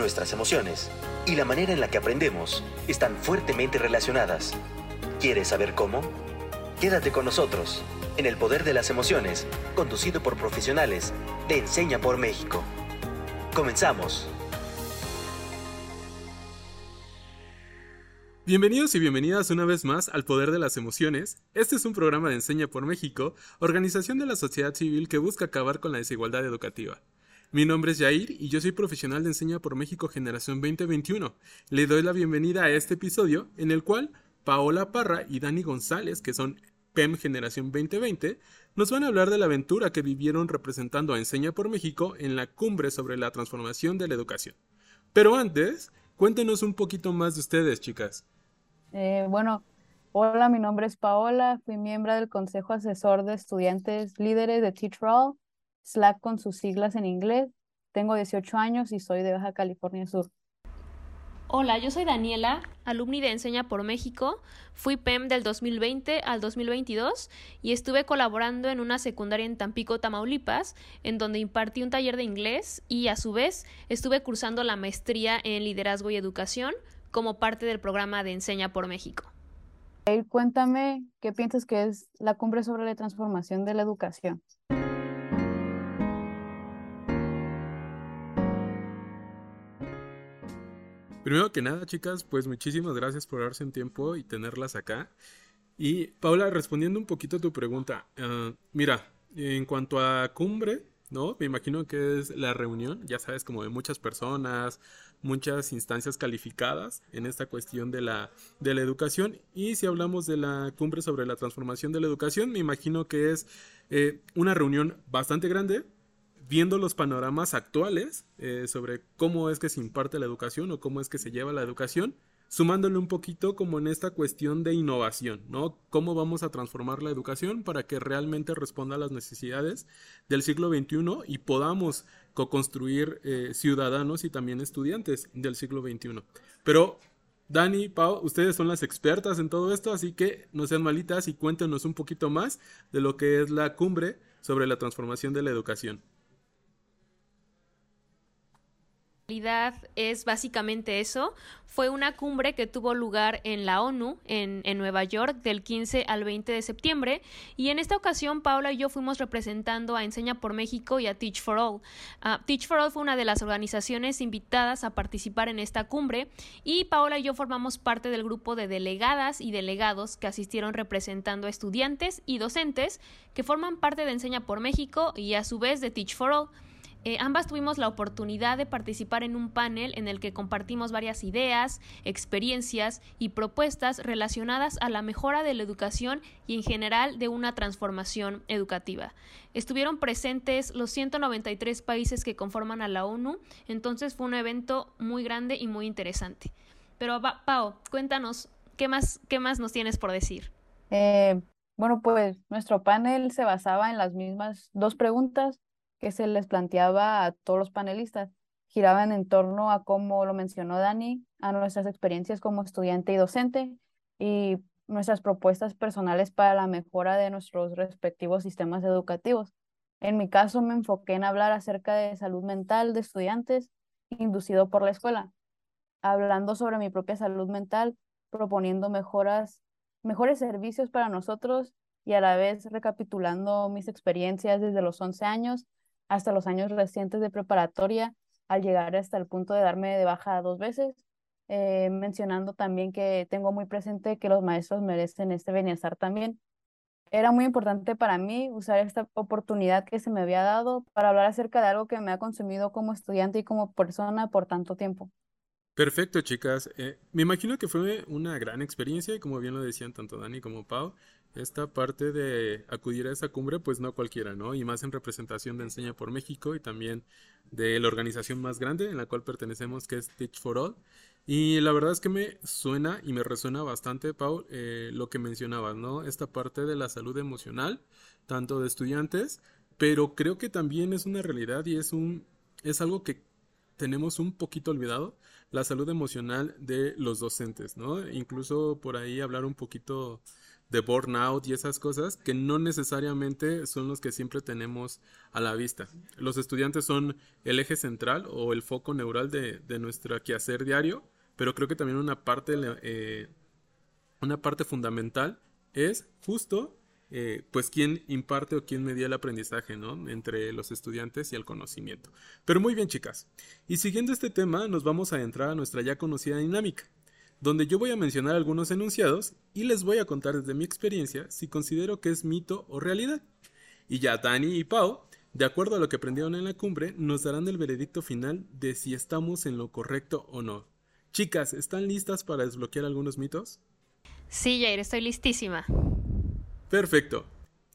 nuestras emociones y la manera en la que aprendemos están fuertemente relacionadas. ¿Quieres saber cómo? Quédate con nosotros en El Poder de las Emociones, conducido por profesionales de Enseña por México. Comenzamos. Bienvenidos y bienvenidas una vez más al Poder de las Emociones. Este es un programa de Enseña por México, organización de la sociedad civil que busca acabar con la desigualdad educativa. Mi nombre es Jair y yo soy profesional de Enseña por México Generación 2021. Le doy la bienvenida a este episodio en el cual Paola Parra y Dani González, que son PEM Generación 2020, nos van a hablar de la aventura que vivieron representando a Enseña por México en la cumbre sobre la transformación de la educación. Pero antes, cuéntenos un poquito más de ustedes, chicas. Eh, bueno, hola, mi nombre es Paola, fui miembro del Consejo Asesor de Estudiantes Líderes de Teach Slack con sus siglas en inglés. Tengo 18 años y soy de Baja California Sur. Hola, yo soy Daniela, alumni de Enseña por México. Fui PEM del 2020 al 2022 y estuve colaborando en una secundaria en Tampico, Tamaulipas, en donde impartí un taller de inglés y a su vez estuve cursando la maestría en liderazgo y educación como parte del programa de Enseña por México. Cuéntame qué piensas que es la cumbre sobre la transformación de la educación. Primero que nada, chicas, pues muchísimas gracias por darse un tiempo y tenerlas acá. Y Paula, respondiendo un poquito a tu pregunta, ah, mira, en cuanto a cumbre, ¿no? Me imagino que es la reunión, ya sabes, como de muchas personas, muchas instancias calificadas en esta cuestión de la, de la educación. Y si hablamos de la cumbre sobre la transformación de la educación, me imagino que es eh, una reunión bastante grande, viendo los panoramas actuales eh, sobre cómo es que se imparte la educación o cómo es que se lleva la educación, sumándole un poquito como en esta cuestión de innovación, ¿no? ¿Cómo vamos a transformar la educación para que realmente responda a las necesidades del siglo XXI y podamos co-construir eh, ciudadanos y también estudiantes del siglo XXI? Pero Dani, Pau, ustedes son las expertas en todo esto, así que no sean malitas y cuéntenos un poquito más de lo que es la cumbre sobre la transformación de la educación. Es básicamente eso. Fue una cumbre que tuvo lugar en la ONU, en, Nueva York, del 15 al 20 de septiembre. Y en esta ocasión, Paula y yo fuimos representando a Enseña por México y a Teach for All. Ah, Teach for All fue una de las organizaciones invitadas a participar en esta cumbre. Y Paula y yo formamos parte del grupo de delegadas y delegados que asistieron representando a estudiantes y docentes que forman parte de Enseña por México y a su vez de Teach for All. Eh, ambas tuvimos la oportunidad de participar en un panel en el que compartimos varias ideas, experiencias y propuestas relacionadas a la mejora de la educación y en general de una transformación educativa. Estuvieron presentes los 193 países que conforman a la ONU, entonces fue un evento muy grande y muy interesante. Pero Pau, cuéntanos, ¿qué más, qué más nos tienes por decir? Eh, bueno, pues nuestro panel se basaba en las mismas dos preguntas que se les planteaba a todos los panelistas giraban en torno a, como lo mencionó Dani, a nuestras experiencias como estudiante y docente y nuestras propuestas personales para la mejora de nuestros respectivos sistemas educativos. En mi caso me enfoqué en hablar acerca de salud mental de estudiantes inducido por la escuela, hablando sobre mi propia salud mental, proponiendo mejoras, mejores servicios para nosotros y a la vez recapitulando mis experiencias desde los 11 años hasta los años recientes de preparatoria, al llegar hasta el punto de darme de baja dos veces, eh, mencionando también que tengo muy presente que los maestros merecen este bienestar también. Era muy importante para mí usar esta oportunidad que se me había dado para hablar acerca de algo que me ha consumido como estudiante y como persona por tanto tiempo. Perfecto, chicas. Eh, me imagino que fue una gran experiencia, como bien lo decían tanto Dani como Pau esta parte de acudir a esa cumbre, pues no cualquiera, ¿no? Y más en representación de Enseña por México y también de la organización más grande en la cual pertenecemos, que es Teach for All. Y la verdad es que me suena y me resuena bastante, Paul, eh, lo que mencionabas, ¿no? Esta parte de la salud emocional, tanto de estudiantes, pero creo que también es una realidad y es un es algo que tenemos un poquito olvidado, la salud emocional de los docentes, ¿no? Incluso por ahí hablar un poquito de burnout y esas cosas que no necesariamente son los que siempre tenemos a la vista. Los estudiantes son el eje central o el foco neural de, de nuestro quehacer diario, pero creo que también una parte, eh, una parte fundamental es justo eh, pues quién imparte o quién medía el aprendizaje, ¿no? Entre los estudiantes y el conocimiento. Pero muy bien, chicas. Y siguiendo este tema, nos vamos a entrar a nuestra ya conocida dinámica donde yo voy a mencionar algunos enunciados y les voy a contar desde mi experiencia si considero que es mito o realidad. Y ya Dani y Pau, de acuerdo a lo que aprendieron en la cumbre, nos darán el veredicto final de si estamos en lo correcto o no. Chicas, ¿están listas para desbloquear algunos mitos? Sí, Jair, estoy listísima. Perfecto.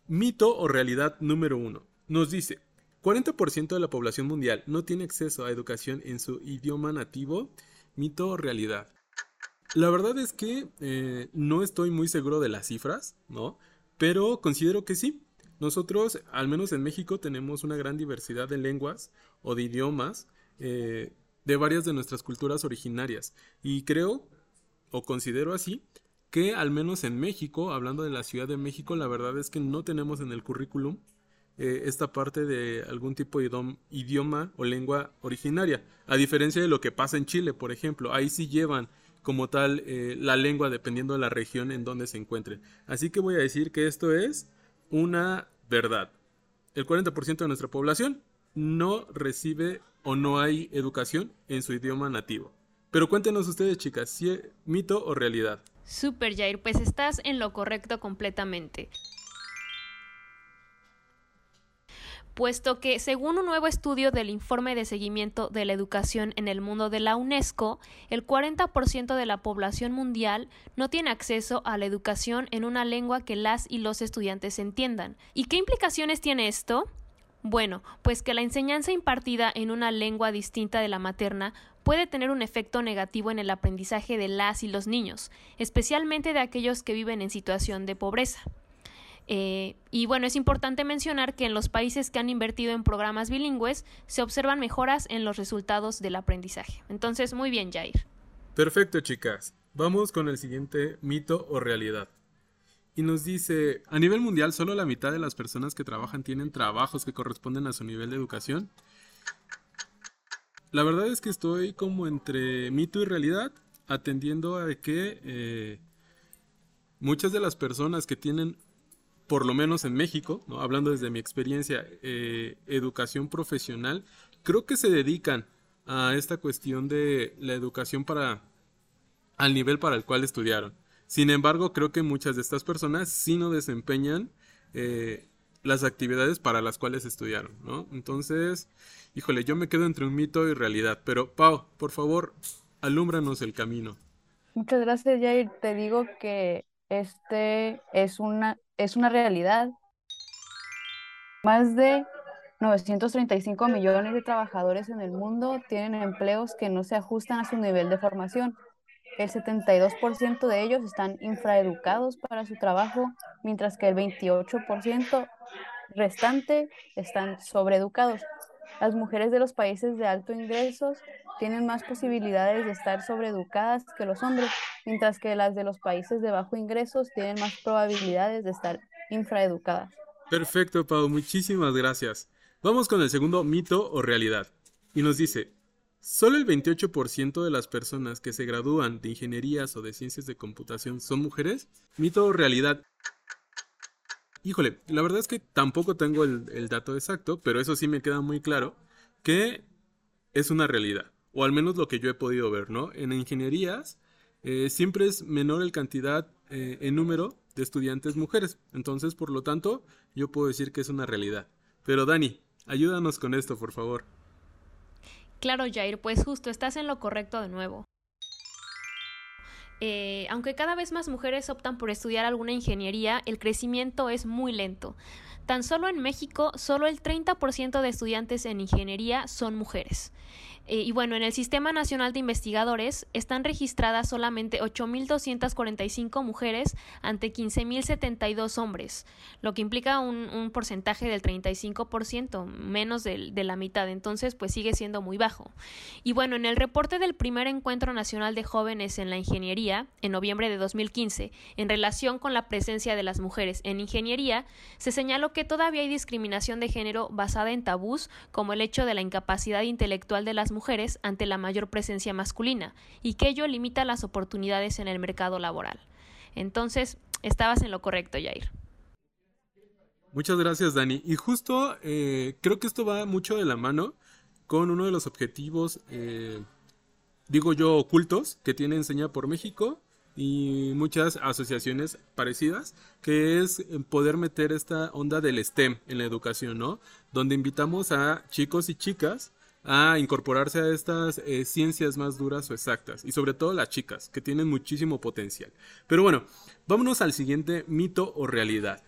Mito o realidad número uno. Nos dice, 40% de la población mundial no tiene acceso a educación en su idioma nativo. Mito o realidad. La verdad es que eh, no estoy muy seguro de las cifras, ¿no? Pero considero que sí. Nosotros, al menos en México, tenemos una gran diversidad de lenguas o de idiomas eh, de varias de nuestras culturas originarias. Y creo, o considero así, que al menos en México, hablando de la Ciudad de México, la verdad es que no tenemos en el currículum eh, esta parte de algún tipo de idioma o lengua originaria. A diferencia de lo que pasa en Chile, por ejemplo, ahí sí llevan como tal eh, la lengua dependiendo de la región en donde se encuentre. Así que voy a decir que esto es una verdad. El 40% de nuestra población no recibe o no hay educación en su idioma nativo. Pero cuéntenos ustedes, chicas, si es mito o realidad. Super Jair, pues estás en lo correcto completamente. Puesto que según un nuevo estudio del informe de seguimiento de la educación en el mundo de la UNESCO, el 40% de la población mundial no tiene acceso a la educación en una lengua que las y los estudiantes entiendan. ¿Y qué implicaciones tiene esto? Bueno, pues que la enseñanza impartida en una lengua distinta de la materna puede tener un efecto negativo en el aprendizaje de las y los niños, especialmente de aquellos que viven en situación de pobreza. Eh, y bueno, es importante mencionar que en los países que han invertido en programas bilingües se observan mejoras en los resultados del aprendizaje. Entonces, muy bien, Jair. Perfecto, chicas. Vamos con el siguiente mito o realidad. Y nos dice, a nivel mundial solo la mitad de las personas que trabajan tienen trabajos que corresponden a su nivel de educación. La verdad es que estoy como entre mito y realidad, atendiendo a que eh, muchas de las personas que tienen por lo menos en México, ¿no? hablando desde mi experiencia, eh, educación profesional, creo que se dedican a esta cuestión de la educación para al nivel para el cual estudiaron. Sin embargo, creo que muchas de estas personas sí no desempeñan eh, las actividades para las cuales estudiaron, ¿no? Entonces, híjole, yo me quedo entre un mito y realidad. Pero, Pau, por favor, alúmbranos el camino. Muchas gracias, Jair. Te digo que este es una, es una realidad. Más de 935 millones de trabajadores en el mundo tienen empleos que no se ajustan a su nivel de formación. El 72% de ellos están infraeducados para su trabajo, mientras que el 28% restante están sobreeducados. Las mujeres de los países de alto ingresos tienen más posibilidades de estar sobreeducadas que los hombres, mientras que las de los países de bajo ingresos tienen más probabilidades de estar infraeducadas. Perfecto, Pau, muchísimas gracias. Vamos con el segundo mito o realidad. Y nos dice, solo el 28% de las personas que se gradúan de ingenierías o de ciencias de computación son mujeres. Mito o realidad. Híjole, la verdad es que tampoco tengo el, el dato exacto, pero eso sí me queda muy claro que es una realidad, o al menos lo que yo he podido ver, ¿no? En ingenierías eh, siempre es menor el cantidad eh, en número de estudiantes mujeres. Entonces, por lo tanto, yo puedo decir que es una realidad. Pero Dani, ayúdanos con esto, por favor. Claro, Jair, pues justo, estás en lo correcto de nuevo. Eh, aunque cada vez más mujeres optan por estudiar alguna ingeniería, el crecimiento es muy lento. Tan solo en México, solo el 30% de estudiantes en ingeniería son mujeres. Eh, y bueno, en el Sistema Nacional de Investigadores están registradas solamente 8.245 mujeres ante 15.072 hombres, lo que implica un, un porcentaje del 35%, menos de, de la mitad. Entonces, pues sigue siendo muy bajo. Y bueno, en el reporte del primer Encuentro Nacional de Jóvenes en la Ingeniería, en noviembre de 2015, en relación con la presencia de las mujeres en ingeniería, se señaló que todavía hay discriminación de género basada en tabús, como el hecho de la incapacidad intelectual de las mujeres ante la mayor presencia masculina y que ello limita las oportunidades en el mercado laboral. Entonces, estabas en lo correcto, Jair. Muchas gracias, Dani. Y justo eh, creo que esto va mucho de la mano con uno de los objetivos, eh, digo yo, ocultos que tiene Enseña por México y muchas asociaciones parecidas, que es poder meter esta onda del STEM en la educación, ¿no? Donde invitamos a chicos y chicas a incorporarse a estas eh, ciencias más duras o exactas, y sobre todo las chicas, que tienen muchísimo potencial. Pero bueno, vámonos al siguiente mito o realidad.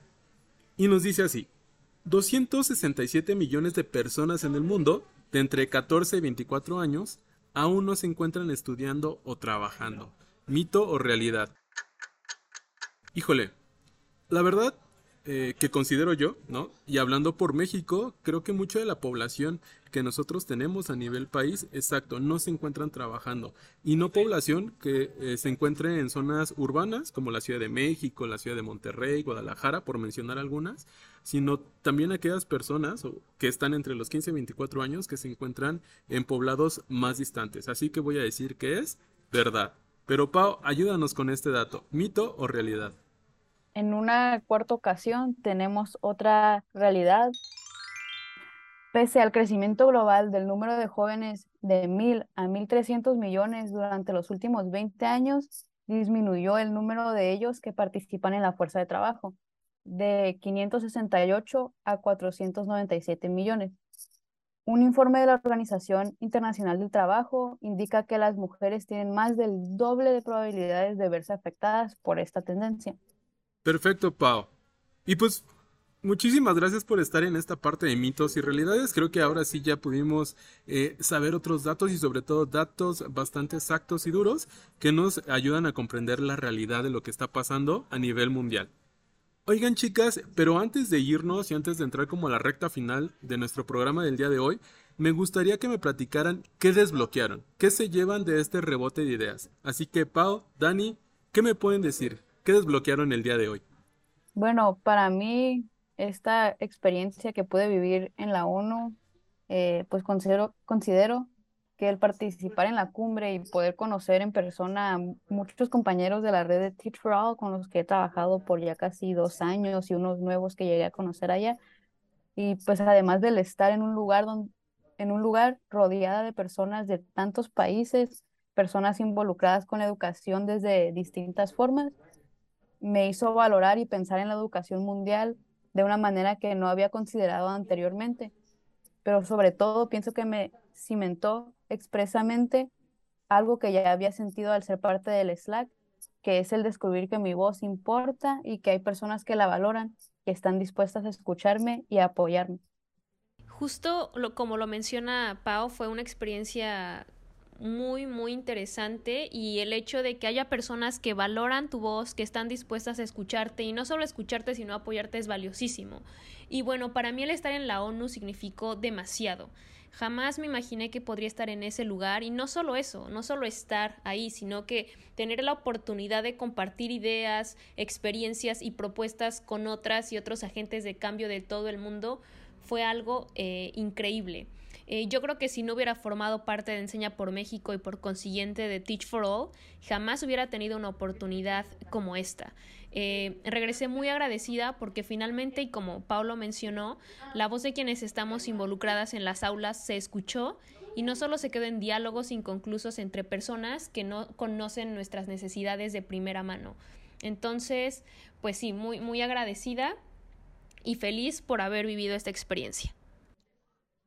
Y nos dice así, 267 millones de personas en el mundo, de entre 14 y 24 años, aún no se encuentran estudiando o trabajando. ¿Mito o realidad? Híjole, la verdad eh, que considero yo, ¿no? Y hablando por México, creo que mucha de la población que nosotros tenemos a nivel país, exacto, no se encuentran trabajando. Y no población que eh, se encuentre en zonas urbanas, como la Ciudad de México, la Ciudad de Monterrey, Guadalajara, por mencionar algunas, sino también aquellas personas que están entre los 15 y 24 años que se encuentran en poblados más distantes. Así que voy a decir que es verdad. Pero Pau, ayúdanos con este dato, mito o realidad. En una cuarta ocasión tenemos otra realidad. Pese al crecimiento global del número de jóvenes de 1.000 a 1.300 millones durante los últimos 20 años, disminuyó el número de ellos que participan en la fuerza de trabajo, de 568 a 497 millones. Un informe de la Organización Internacional del Trabajo indica que las mujeres tienen más del doble de probabilidades de verse afectadas por esta tendencia. Perfecto, Pau. Y pues muchísimas gracias por estar en esta parte de mitos y realidades. Creo que ahora sí ya pudimos eh, saber otros datos y sobre todo datos bastante exactos y duros que nos ayudan a comprender la realidad de lo que está pasando a nivel mundial. Oigan chicas, pero antes de irnos y antes de entrar como a la recta final de nuestro programa del día de hoy, me gustaría que me platicaran qué desbloquearon, qué se llevan de este rebote de ideas. Así que Pau, Dani, ¿qué me pueden decir? ¿Qué desbloquearon el día de hoy? Bueno, para mí esta experiencia que pude vivir en la ONU, eh, pues considero, considero que el participar en la cumbre y poder conocer en persona a muchos compañeros de la red de Teach for All con los que he trabajado por ya casi dos años y unos nuevos que llegué a conocer allá. Y pues además del estar en un lugar donde, en un lugar rodeada de personas de tantos países, personas involucradas con la educación desde distintas formas, me hizo valorar y pensar en la educación mundial de una manera que no había considerado anteriormente. Pero sobre todo pienso que me cimentó expresamente algo que ya había sentido al ser parte del Slack, que es el descubrir que mi voz importa y que hay personas que la valoran, que están dispuestas a escucharme y a apoyarme. Justo lo, como lo menciona Pau, fue una experiencia muy, muy interesante y el hecho de que haya personas que valoran tu voz, que están dispuestas a escucharte y no solo escucharte, sino apoyarte es valiosísimo. Y bueno, para mí el estar en la ONU significó demasiado. Jamás me imaginé que podría estar en ese lugar y no solo eso, no solo estar ahí, sino que tener la oportunidad de compartir ideas, experiencias y propuestas con otras y otros agentes de cambio de todo el mundo fue algo eh, increíble. Eh, yo creo que si no hubiera formado parte de Enseña por México y por consiguiente de Teach for All, jamás hubiera tenido una oportunidad como esta. Eh, regresé muy agradecida porque finalmente, y como Paulo mencionó, la voz de quienes estamos involucradas en las aulas se escuchó y no solo se quedó en diálogos inconclusos entre personas que no conocen nuestras necesidades de primera mano. Entonces, pues sí, muy, muy agradecida y feliz por haber vivido esta experiencia.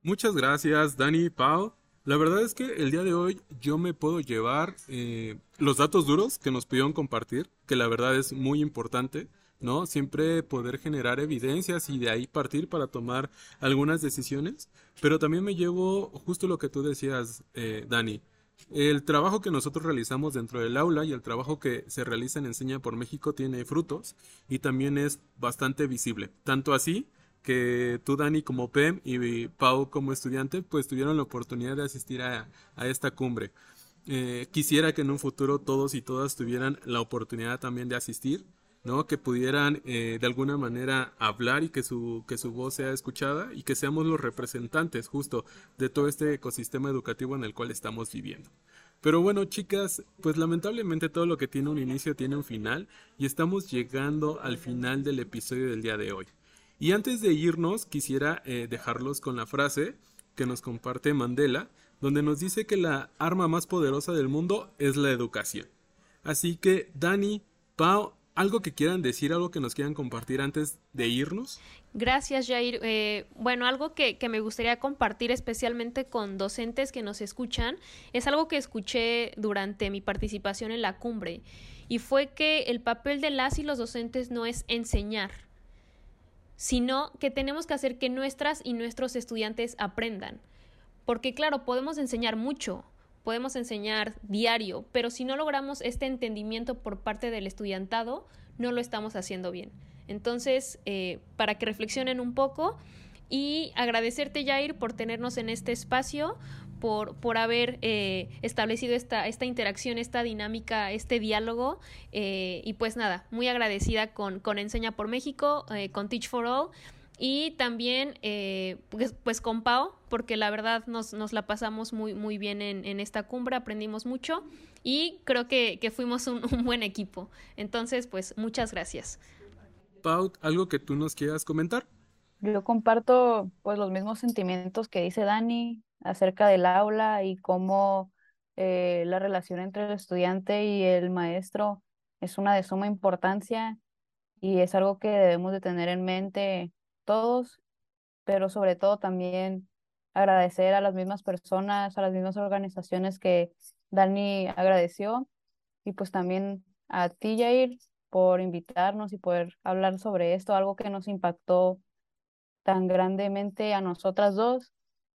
Muchas gracias, Dani Pau. La verdad es que el día de hoy yo me puedo llevar eh, los datos duros que nos pudieron compartir, que la verdad es muy importante, ¿no? Siempre poder generar evidencias y de ahí partir para tomar algunas decisiones. Pero también me llevo justo lo que tú decías, eh, Dani. El trabajo que nosotros realizamos dentro del aula y el trabajo que se realiza en Enseña por México tiene frutos y también es bastante visible. Tanto así que tú, Dani, como Pem y Pau como estudiante, pues tuvieron la oportunidad de asistir a, esta cumbre. Eh, quisiera que en un futuro todos y todas tuvieran la oportunidad también de asistir ¿no? Que pudieran eh, de alguna manera hablar y que su, que su voz sea escuchada y que seamos los representantes justo de todo este ecosistema educativo en el cual estamos viviendo. Pero bueno, chicas, pues lamentablemente todo lo que tiene un inicio tiene un final y estamos llegando al final del episodio del día de hoy. Y antes de irnos, quisiera eh, dejarlos con la frase que nos comparte Mandela, donde nos dice que la arma más poderosa del mundo es la educación. Así que, Dani, Pau, ¿Algo que quieran decir, algo que nos quieran compartir antes de irnos? Gracias, Jair. Eh, bueno, algo que, que, me gustaría compartir especialmente con docentes que nos escuchan es algo que escuché durante mi participación en la cumbre y fue que el papel de las y los docentes no es enseñar, sino que tenemos que hacer que nuestras y nuestros estudiantes aprendan. Porque claro, podemos enseñar mucho, podemos enseñar diario, pero si no logramos este entendimiento por parte del estudiantado, no lo estamos haciendo bien. Entonces, eh, para que reflexionen un poco y agradecerte, Jair, por tenernos en este espacio, por, por haber eh, establecido esta, esta interacción, esta dinámica, este diálogo. Eh, y pues nada, muy agradecida con, con Enseña por México, con Teach for All y también eh, pues, pues, con Pau, porque la verdad nos, nos la pasamos muy, muy bien en, esta cumbre, aprendimos mucho y creo que, que fuimos un, un, buen equipo. Entonces, pues muchas gracias. Pau, ¿algo que tú nos quieras comentar? Yo comparto pues los mismos sentimientos que dice Dani acerca del aula y cómo eh, la relación entre el estudiante y el maestro es una de suma importancia y es algo que debemos de tener en mente todos, pero sobre todo también agradecer a las mismas personas, a las mismas organizaciones que Dani agradeció y pues también a ti, Jair, por invitarnos y poder hablar sobre esto, algo que nos impactó tan grandemente a nosotras dos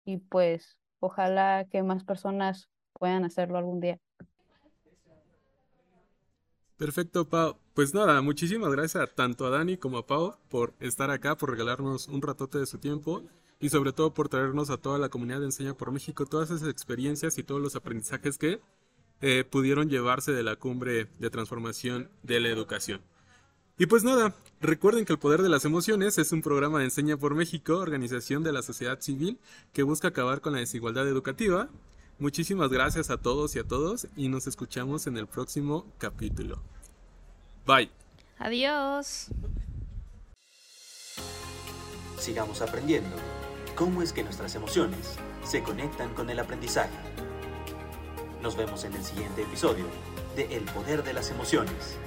y pues ojalá que más personas puedan hacerlo algún día. Perfecto, Pau. Pues nada, muchísimas gracias tanto a Dani como a Pau por estar acá, por regalarnos un ratote de su tiempo y sobre todo por traernos a toda la comunidad de Enseña por México todas esas experiencias y todos los aprendizajes que eh, pudieron llevarse de la cumbre de transformación de la educación. Y pues nada, recuerden que el poder de las emociones es un programa de Enseña por México, organización de la sociedad civil que busca acabar con la desigualdad educativa Muchísimas gracias a todos y a todos y nos escuchamos en el próximo capítulo. Bye. Adiós. Sigamos aprendiendo cómo es que nuestras emociones se conectan con el aprendizaje. Nos vemos en el siguiente episodio de El Poder de las Emociones.